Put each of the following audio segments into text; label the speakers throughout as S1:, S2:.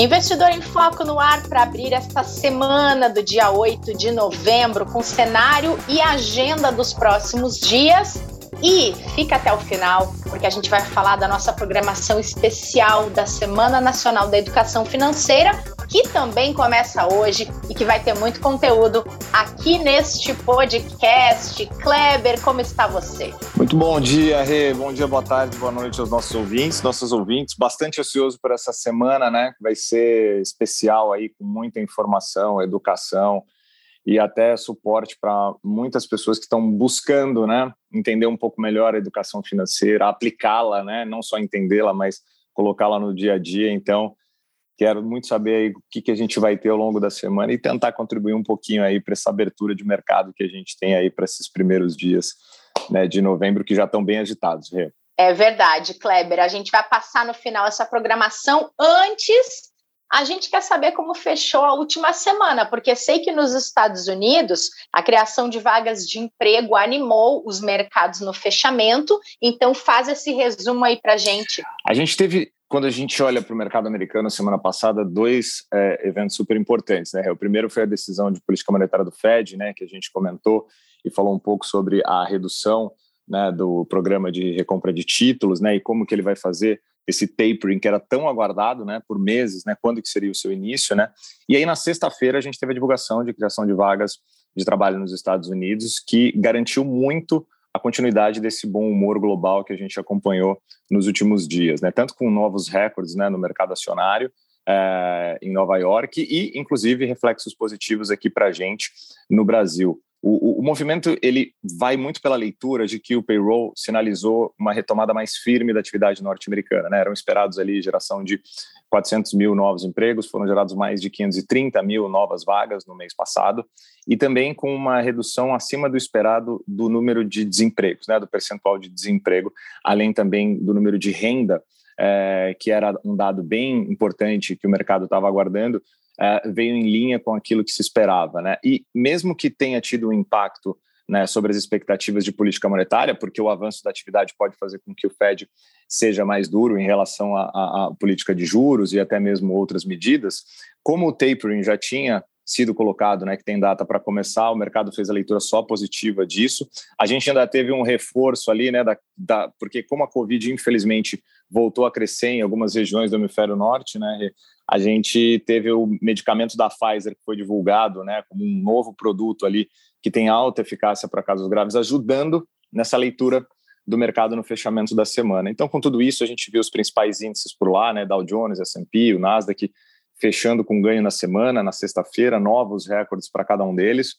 S1: Investidor em Foco no ar para abrir esta semana do dia 8 de novembro com cenário e agenda dos próximos dias. E fica até o final, porque a gente vai falar da nossa programação especial da Semana Nacional da Educação Financeira, que também começa hoje e que vai ter muito conteúdo aqui neste podcast. Kleber, como está você?
S2: Muito bom dia, Rê. Bom dia, boa tarde, boa noite aos nossos ouvintes, nossos ouvintes. Bastante ansioso por essa semana, né? Vai ser especial aí, com muita informação, educação e até suporte para muitas pessoas que estão buscando, né, entender um pouco melhor a educação financeira, aplicá-la, né, não só entendê-la, mas colocá-la no dia a dia. Então, Quero muito saber aí o que, que a gente vai ter ao longo da semana e tentar contribuir um pouquinho aí para essa abertura de mercado que a gente tem aí para esses primeiros dias né, de novembro, que já estão bem agitados. Rê.
S1: É verdade, Kleber. A gente vai passar no final essa programação antes. A gente quer saber como fechou a última semana, porque sei que nos Estados Unidos a criação de vagas de emprego animou os mercados no fechamento. Então, faz esse resumo aí para gente.
S2: A gente teve quando a gente olha para o mercado americano semana passada, dois é, eventos super importantes. Né? O primeiro foi a decisão de política monetária do Fed, né, que a gente comentou e falou um pouco sobre a redução né, do programa de recompra de títulos né, e como que ele vai fazer esse tapering que era tão aguardado né, por meses, né, quando que seria o seu início. Né? E aí, na sexta-feira, a gente teve a divulgação de criação de vagas de trabalho nos Estados Unidos, que garantiu muito a continuidade desse bom humor global que a gente acompanhou nos últimos dias, né? Tanto com novos recordes né, no mercado acionário é, em Nova York e, inclusive, reflexos positivos aqui para a gente no Brasil. O, o, o, movimento ele vai muito pela leitura de que o payroll sinalizou uma retomada mais firme da atividade norte-americana. Né? Eram esperados ali geração de 400 mil novos empregos, foram gerados mais de 530 mil novas vagas no mês passado, e também com uma redução acima do esperado do número de desempregos, né? do percentual de desemprego, além também do número de renda, é, que era um dado bem importante que o mercado estava aguardando, uh, veio em linha com aquilo que se esperava. Né? E mesmo que tenha tido um impacto né, sobre as expectativas de política monetária, porque o avanço da atividade pode fazer com que o Fed seja mais duro em relação à política de juros e até mesmo outras medidas, como o tapering já tinha sido colocado, né, que tem data para começar, o mercado fez a leitura só positiva disso. A gente ainda teve um reforço ali, né, da, da, porque como a Covid, infelizmente, voltou a crescer em algumas regiões do hemisfério norte, né, a gente teve o medicamento da Pfizer que foi divulgado, né, como um novo produto ali que tem alta eficácia para casos graves, ajudando nessa leitura do mercado no fechamento da semana. Então, com tudo isso, a gente viu os principais índices por lá, né, Dow Jones, S&P, o Nasdaq, fechando com ganho na semana, na sexta-feira, novos recordes para cada um deles.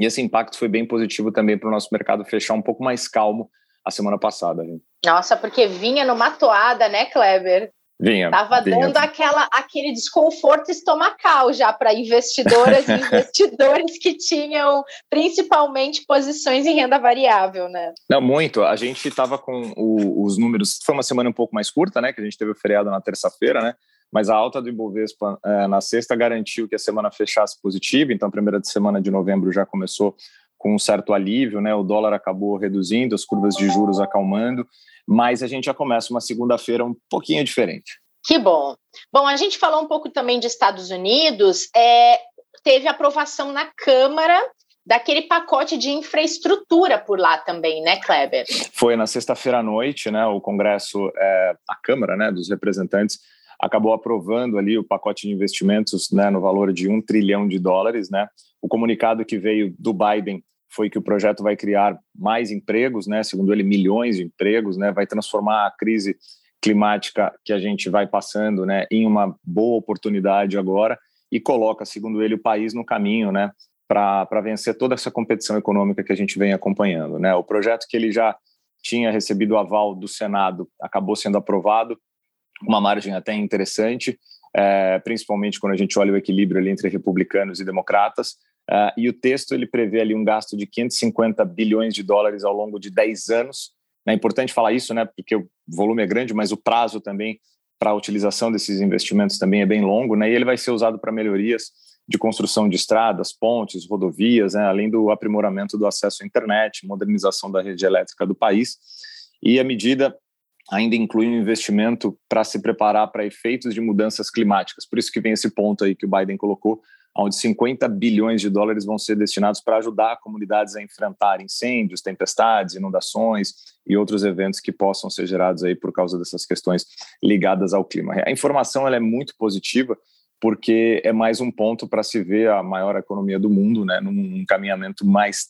S2: E esse impacto foi bem positivo também para o nosso mercado fechar um pouco mais calmo a semana passada. Gente.
S1: Nossa, porque vinha numa toada, né, Kleber?
S2: Vinha.
S1: Tava
S2: vinha.
S1: dando aquela, aquele desconforto estomacal já para investidoras e investidores que tinham principalmente posições em renda variável, né?
S2: Não, muito. A gente estava com o, os números. Foi uma semana um pouco mais curta, né? Que a gente teve o feriado na terça-feira, né? mas a alta do Ibovespa é, na sexta garantiu que a semana fechasse positiva, então a primeira semana de novembro já começou com um certo alívio, né? O dólar acabou reduzindo, as curvas de juros acalmando, mas a gente já começa uma segunda-feira um pouquinho diferente.
S1: Que bom. Bom, a gente falou um pouco também de Estados Unidos, é, teve aprovação na Câmara daquele pacote de infraestrutura por lá também, né, Kleber?
S2: Foi na sexta-feira à noite, né? O Congresso, é, a Câmara, né, dos representantes acabou aprovando ali o pacote de investimentos né, no valor de um trilhão de dólares. Né? O comunicado que veio do Biden foi que o projeto vai criar mais empregos, né, segundo ele, milhões de empregos, né, vai transformar a crise climática que a gente vai passando né, em uma boa oportunidade agora e coloca, segundo ele, o país no caminho né, para vencer toda essa competição econômica que a gente vem acompanhando. Né? O projeto que ele já tinha recebido o aval do Senado acabou sendo aprovado uma margem até interessante, é, principalmente quando a gente olha o equilíbrio ali entre republicanos e democratas. É, e o texto ele prevê ali um gasto de 550 bilhões de dólares ao longo de 10 anos. É importante falar isso, né, porque o volume é grande, mas o prazo também para a utilização desses investimentos também é bem longo, né, e ele vai ser usado para melhorias de construção de estradas, pontes, rodovias, né, além do aprimoramento do acesso à internet, modernização da rede elétrica do país. E a medida ainda inclui um investimento para se preparar para efeitos de mudanças climáticas. Por isso que vem esse ponto aí que o Biden colocou, onde 50 bilhões de dólares vão ser destinados para ajudar comunidades a enfrentar incêndios, tempestades, inundações e outros eventos que possam ser gerados aí por causa dessas questões ligadas ao clima. A informação ela é muito positiva porque é mais um ponto para se ver a maior economia do mundo, né, num encaminhamento mais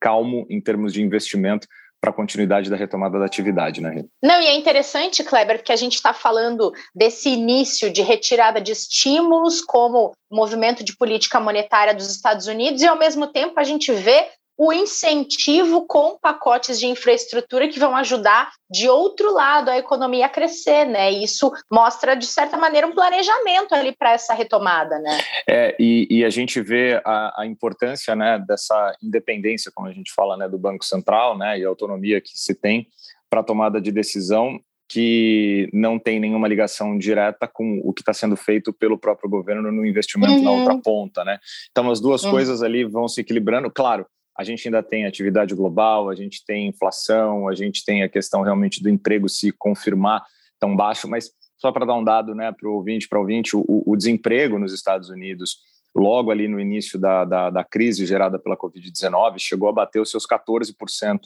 S2: calmo em termos de investimento para a continuidade da retomada da atividade, né?
S1: Não, e é interessante, Kleber, que a gente está falando desse início de retirada de estímulos como movimento de política monetária dos Estados Unidos, e ao mesmo tempo a gente vê o incentivo com pacotes de infraestrutura que vão ajudar de outro lado a economia a crescer, né? Isso mostra de certa maneira um planejamento ali para essa retomada, né?
S2: É, e, e a gente vê a, a, importância, né, dessa independência, como a gente fala, né, do Banco Central, né, e a autonomia que se tem para a tomada de decisão que não tem nenhuma ligação direta com o que está sendo feito pelo próprio governo no investimento uhum. na outra ponta, né? Então as duas uhum. coisas ali vão se equilibrando. Claro, a gente ainda tem atividade global, a gente tem inflação, a gente tem a questão realmente do emprego se confirmar tão baixo, mas só para dar um dado né, para o ouvinte, para o ouvinte, o desemprego nos Estados Unidos, logo ali no início da, da, da crise gerada pela Covid-19, chegou a bater os seus 14%.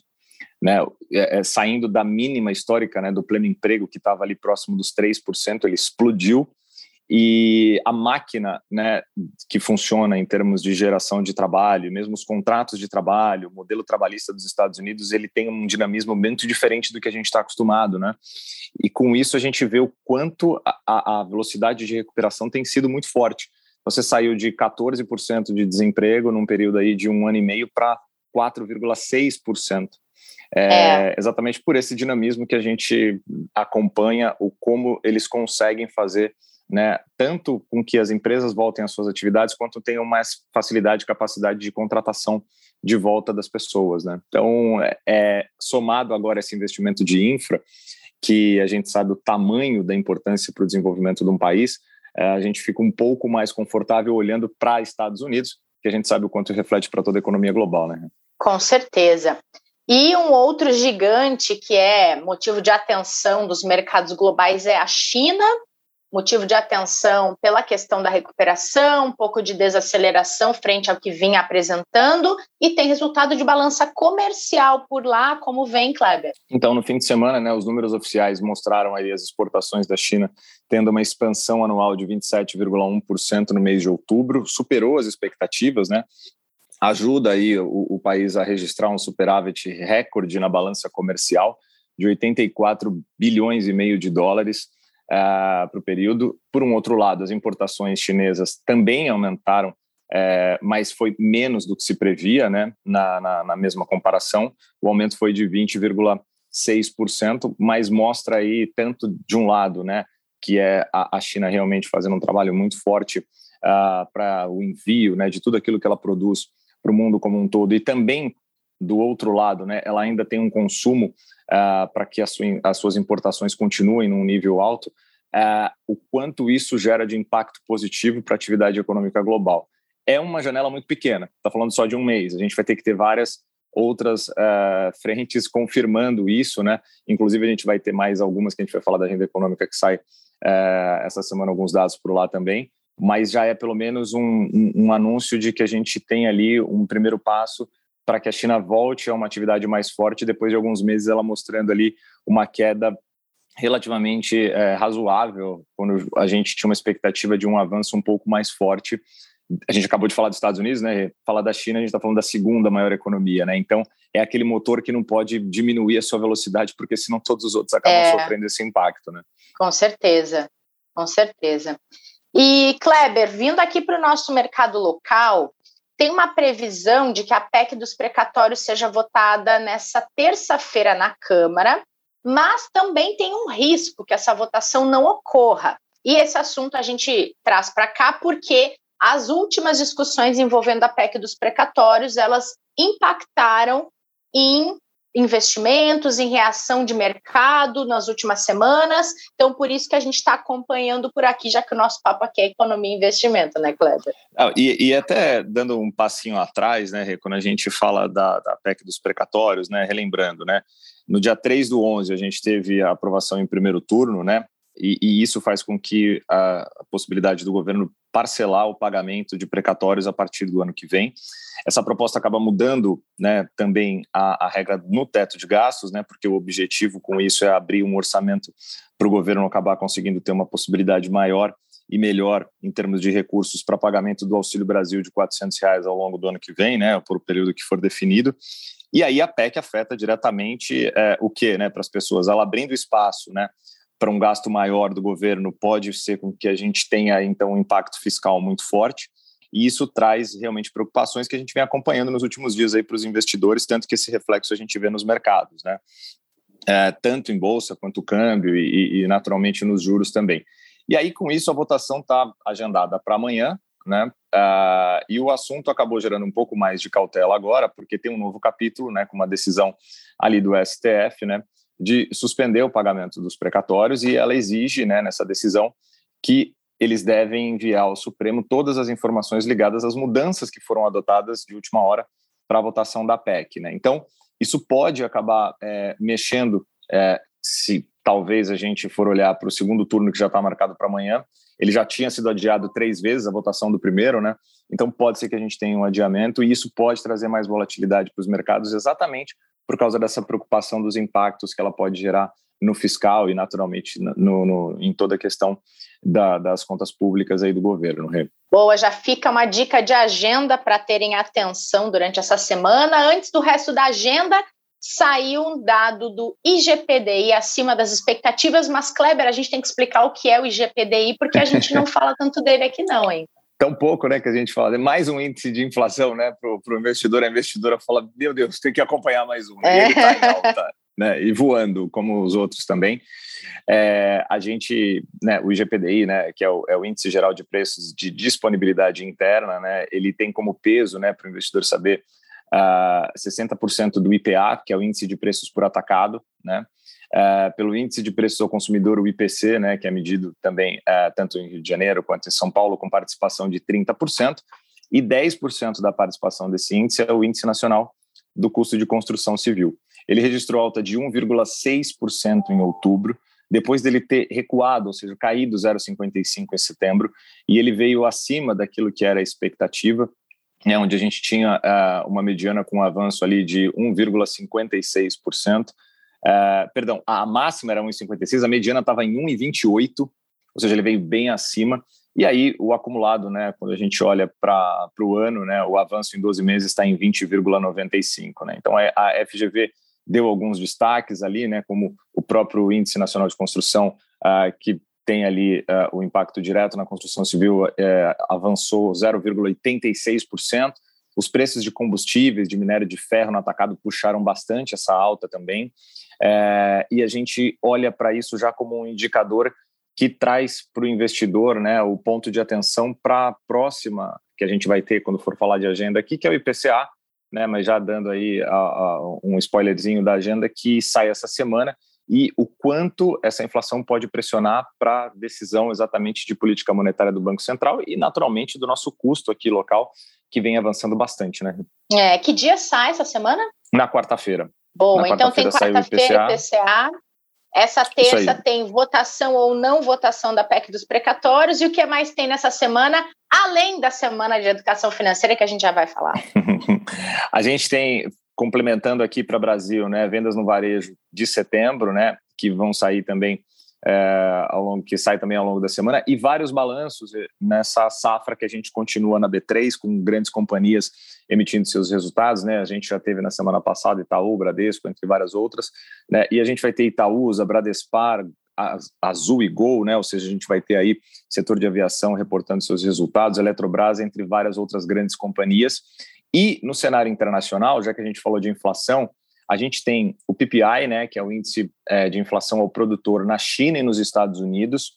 S2: Né, é, é, saindo da mínima histórica né, do pleno emprego, que estava ali próximo dos 3%, ele explodiu e a máquina né, que funciona em termos de geração de trabalho, mesmo os contratos de trabalho, o modelo trabalhista dos Estados Unidos, ele tem um dinamismo muito diferente do que a gente está acostumado, né? E com isso a gente vê o quanto a, a velocidade de recuperação tem sido muito forte. Você saiu de 14% de desemprego num período aí de um ano e meio para 4,6%. É, é. Exatamente por esse dinamismo que a gente acompanha o como eles conseguem fazer né, tanto com que as empresas voltem às suas atividades, quanto tenham mais facilidade e capacidade de contratação de volta das pessoas. Né? Então, é, é, somado agora esse investimento de infra, que a gente sabe o tamanho da importância para o desenvolvimento de um país, é, a gente fica um pouco mais confortável olhando para Estados Unidos, que a gente sabe o quanto reflete para toda a economia global. Né?
S1: Com certeza. E um outro gigante que é motivo de atenção dos mercados globais é a China, motivo de atenção pela questão da recuperação, um pouco de desaceleração frente ao que vinha apresentando, e tem resultado de balança comercial por lá, como vem, Kleber?
S2: Então, no fim de semana, né, os números oficiais mostraram aí as exportações da China tendo uma expansão anual de 27,1% no mês de outubro, superou as expectativas, né? Ajuda aí o, o país a registrar um superávit recorde na balança comercial de 84 bilhões e meio de dólares uh, ah, para o período. Por um outro lado, as importações chinesas também aumentaram, uh, mas foi menos do que se previa né, na, na, na mesma comparação. O aumento foi de 20,6%, mas mostra aí tanto de um lado, né, que é a, a China realmente fazendo um trabalho muito forte uh, para o envio né, de tudo aquilo que ela produz para o mundo como um todo, e também do outro lado, né, ela ainda tem um consumo uh, para que as, as, suas importações continuem num nível alto, uh, o quanto isso gera de impacto positivo para a atividade econômica global. É uma janela muito pequena, está falando só de um mês, a gente vai ter que ter várias outras uh, frentes confirmando isso, né? Inclusive a gente vai ter mais algumas que a gente vai falar da agenda econômica que sai essa semana, alguns dados por lá também, mas já é pelo menos um, um, um anúncio de que a gente tem ali um primeiro passo para que a China volte a uma atividade mais forte, depois de alguns meses ela mostrando ali uma queda relativamente é, razoável, quando a gente tinha uma expectativa de um avanço um pouco mais forte. A gente acabou de falar dos Estados Unidos, né? Falar da China, a gente está falando da segunda maior economia, né? Então, é aquele motor que não pode diminuir a sua velocidade, porque senão todos os outros acabam é, sofrendo esse impacto, né?
S1: Com certeza, com certeza. E, Kleber, vindo aqui para o nosso mercado local, tem uma previsão de que a PEC dos precatórios seja votada nessa terça-feira na Câmara, mas também tem um risco que essa votação não ocorra. E esse assunto a gente traz para cá porque as últimas discussões envolvendo a PEC dos precatórios, elas impactaram em investimentos, em reação de mercado nas últimas semanas. Então, por isso que a gente está acompanhando por aqui, já que o nosso papo aqui é economia e investimento, né, Kleber?
S2: Ah, e, e, até dando um passinho atrás, né, quando a gente fala da, da PEC dos precatórios, né, relembrando, né, No dia 3 do 11, a gente teve a aprovação em primeiro turno, né? E, e isso faz com que a, a, possibilidade do governo parcelar o pagamento de precatórios a partir do ano que vem. Essa proposta acaba mudando né, também a, a regra no teto de gastos, né, porque o objetivo com isso é abrir um orçamento para o governo acabar conseguindo ter uma possibilidade maior e melhor em termos de recursos para pagamento do Auxílio Brasil de R$ reais ao longo do ano que vem, né, por o período que for definido. E aí a PEC afeta diretamente é, o que, né, para as pessoas? Ela abrindo espaço, né, para um gasto maior do governo pode ser com que a gente tenha então um impacto fiscal muito forte. E isso traz realmente preocupações que a gente vem acompanhando nos últimos dias aí para os investidores, tanto que esse reflexo a gente vê nos mercados, né? É, tanto em bolsa quanto câmbio e, e naturalmente nos juros também. E aí, com isso, a votação está agendada para amanhã, né? Uh, e o assunto acabou gerando um pouco mais de cautela agora, porque tem um novo capítulo, né, com uma decisão ali do STF, né, de suspender o pagamento dos precatórios e ela exige, né, nessa decisão que eles devem enviar ao Supremo todas as informações ligadas às mudanças que foram adotadas de última hora para a votação da PEC, né? Então, isso pode acabar é, mexendo é, se talvez a gente for olhar para o segundo turno que já está marcado para amanhã, ele já tinha sido adiado três vezes a votação do primeiro, né? Então pode ser que a gente tenha um adiamento e isso pode trazer mais volatilidade para os mercados, exatamente por causa dessa preocupação dos impactos que ela pode gerar no fiscal e naturalmente no, no em toda a questão da, das contas públicas aí do governo.
S1: Boa, já fica uma dica de agenda para terem atenção durante essa semana. Antes do resto da agenda, saiu um dado do IGPDI acima das expectativas, mas Kleber, a gente tem que explicar o que é o IGPDI, porque a gente não fala tanto dele aqui não, hein?
S2: Tão pouco, né, que a gente fala. É mais um índice de inflação, né, para o investidor. A investidora fala, meu Deus, tem que acompanhar mais um. É. E ele está em alta, né, e voando, como os outros também. É, a gente, né, o IGPDI, né, que é o, é o, índice geral de preços de disponibilidade interna, né, ele tem como peso, né, para o investidor saber uh, 60% do IPA, que é o índice de preços por atacado, né? Uh, pelo índice de preços ao consumidor, o IPC, né, que é medido também uh, tanto em Rio de Janeiro quanto em São Paulo, com participação de 30%, e 10% da participação desse índice é o índice nacional do custo de construção civil. Ele registrou alta de 1,6% em outubro, depois dele ter recuado, ou seja, caído 0,55 em setembro, e ele veio acima daquilo que era a expectativa, né, onde a gente tinha uh, uma mediana com um avanço ali de 1,56%. Uh, perdão, a máxima era 1,56, a mediana estava em 1,28, ou seja, ele veio bem acima. E aí o acumulado, né, quando a gente olha para o ano, né, o avanço em 12 meses está em 20,95. Né? Então a FGV deu alguns destaques ali, né, como o próprio Índice Nacional de Construção, uh, que tem ali uh, o impacto direto na construção civil uh, avançou 0,86%. Os preços de combustíveis, de minério de ferro no atacado puxaram bastante essa alta também. Uh, e a gente olha para isso já como um indicador que traz para o investidor né, o ponto de atenção para a próxima que a gente vai ter quando for falar de agenda aqui, que é o IPCA, né, mas já dando aí a, a, um spoilerzinho da agenda que sai essa semana e o quanto essa inflação pode pressionar para a decisão exatamente de política monetária do Banco Central e, naturalmente, do nosso custo aqui local, que vem avançando bastante, né?
S1: É, que dia sai essa semana?
S2: Na quarta-feira.
S1: Bom, então tem quarta-feira IPCA. IPCA. Essa terça tem votação ou não votação da PEC dos precatórios. E o que mais tem nessa semana, além da semana de educação financeira, que a gente já vai falar?
S2: a gente tem complementando aqui para o Brasil, né, vendas no varejo de setembro, né, que vão sair também é, ao longo que sai também ao longo da semana e vários balanços eh, nessa safra que a gente continua na B3 com grandes companhias emitindo seus resultados, né? A gente já teve na semana passada Itaú, Bradesco, entre várias outras, né? E a gente vai ter Itaúsa, Bradespar, Azul e Gol, né? Ou seja, a gente vai ter aí setor de aviação reportando seus resultados, Eletrobras, entre várias outras grandes companhias. E no cenário internacional, já que a gente falou de inflação, a gente tem o PPI, né, que é o índice é, de inflação ao produtor na China e nos Estados Unidos,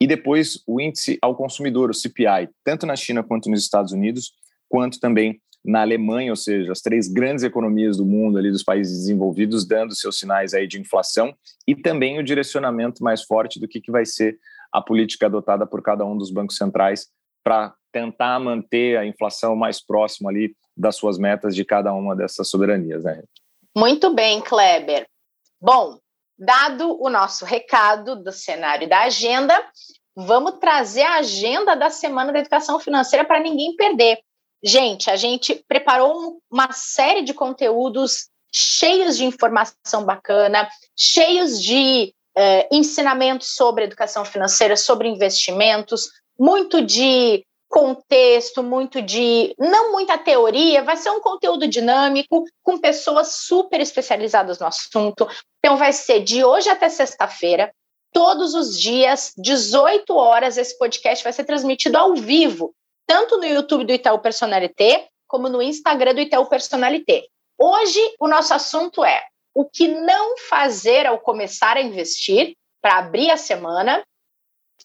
S2: e depois o índice ao consumidor, o CPI, tanto na China quanto nos Estados Unidos, quanto também na Alemanha, ou seja, as três grandes economias do mundo ali dos países desenvolvidos dando seus sinais aí de inflação e também o direcionamento mais forte do que, que vai ser a política adotada por cada um dos bancos centrais para tentar manter a inflação mais próxima ali das suas metas de cada uma dessas soberanias, né?
S1: Muito bem, Kleber. Bom, dado o nosso recado do cenário da agenda, vamos trazer a agenda da Semana da Educação Financeira para ninguém perder. Gente, a gente preparou uma série de conteúdos cheios de informação bacana, cheios de eh, ensinamentos sobre educação financeira, sobre investimentos, muito de contexto, muito de. não muita teoria, vai ser um conteúdo dinâmico, com pessoas super especializadas no assunto. Então, vai ser de hoje até sexta-feira, todos os dias, 18 horas, esse podcast vai ser transmitido ao vivo, tanto no YouTube do Itaú Personalité, como no Instagram do Itaú Personalité. Hoje, o nosso assunto é o que não fazer ao começar a investir para abrir a semana.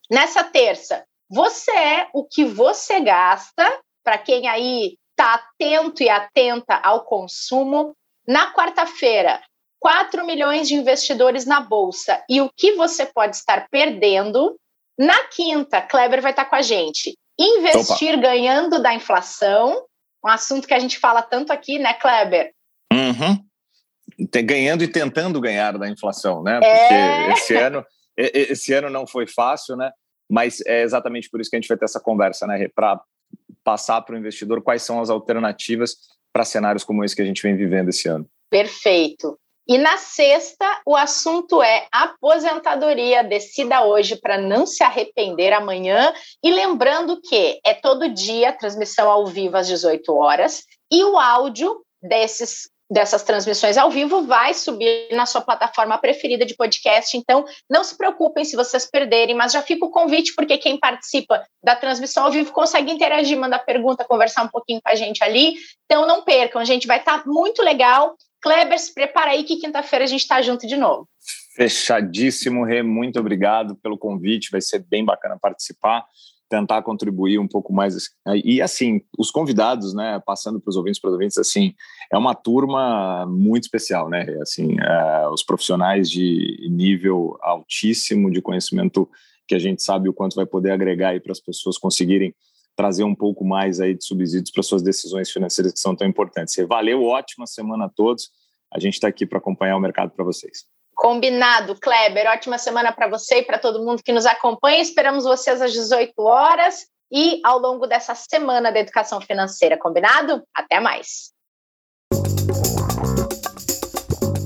S1: Nessa terça, você é o que você gasta, para quem aí está atento e atenta ao consumo. Na quarta-feira, 4 milhões de investidores na bolsa e o que você pode estar perdendo. Na quinta, Kleber vai estar com a gente. Investir Opa. ganhando da inflação, um assunto que a gente fala tanto aqui, né, Kleber?
S2: Uhum. Ganhando e tentando ganhar da inflação, né? Porque é... esse ano esse ano não foi fácil, né? Mas é exatamente por isso que a gente vai ter essa conversa, né? Para passar para o investidor quais são as alternativas para cenários como esse que a gente vem vivendo esse ano.
S1: Perfeito. E na sexta, o assunto é aposentadoria. Decida hoje para não se arrepender amanhã. E lembrando que é todo dia transmissão ao vivo às 18 horas e o áudio desses dessas transmissões ao vivo vai subir na sua plataforma preferida de podcast. Então, não se preocupem se vocês perderem, mas já fica o convite, porque quem participa da transmissão ao vivo consegue interagir, mandar pergunta, conversar um pouquinho com a gente ali. Então, não percam, gente vai estar tá muito legal. Kleber, se prepara aí que quinta-feira a gente está junto de novo.
S2: Fechadíssimo, Rê. Muito obrigado pelo convite. Vai ser bem bacana participar tentar contribuir um pouco mais. E assim, os convidados, né, passando para os ouvintes, para os ouvintes, assim, é uma turma muito especial, né? Assim, é, os profissionais de nível altíssimo de conhecimento que a gente sabe o quanto vai poder agregar aí para as pessoas conseguirem trazer um pouco mais aí de subsídios para suas decisões financeiras que são tão importantes. Valeu, ótima semana a todos. A gente está aqui para acompanhar o mercado para vocês.
S1: Combinado, Kleber. Ótima semana para você e para todo mundo que nos acompanha. Esperamos vocês às 18 horas e ao longo dessa semana da educação financeira. Combinado? Até mais.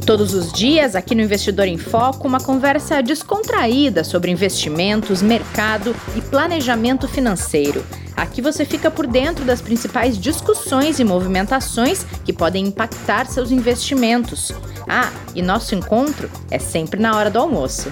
S3: Todos os dias, aqui no Investidor em Foco, uma conversa descontraída sobre investimentos, mercado e planejamento financeiro. Aqui você fica por dentro das principais discussões e movimentações que podem impactar seus investimentos. Ah, e nosso encontro é sempre na hora do almoço.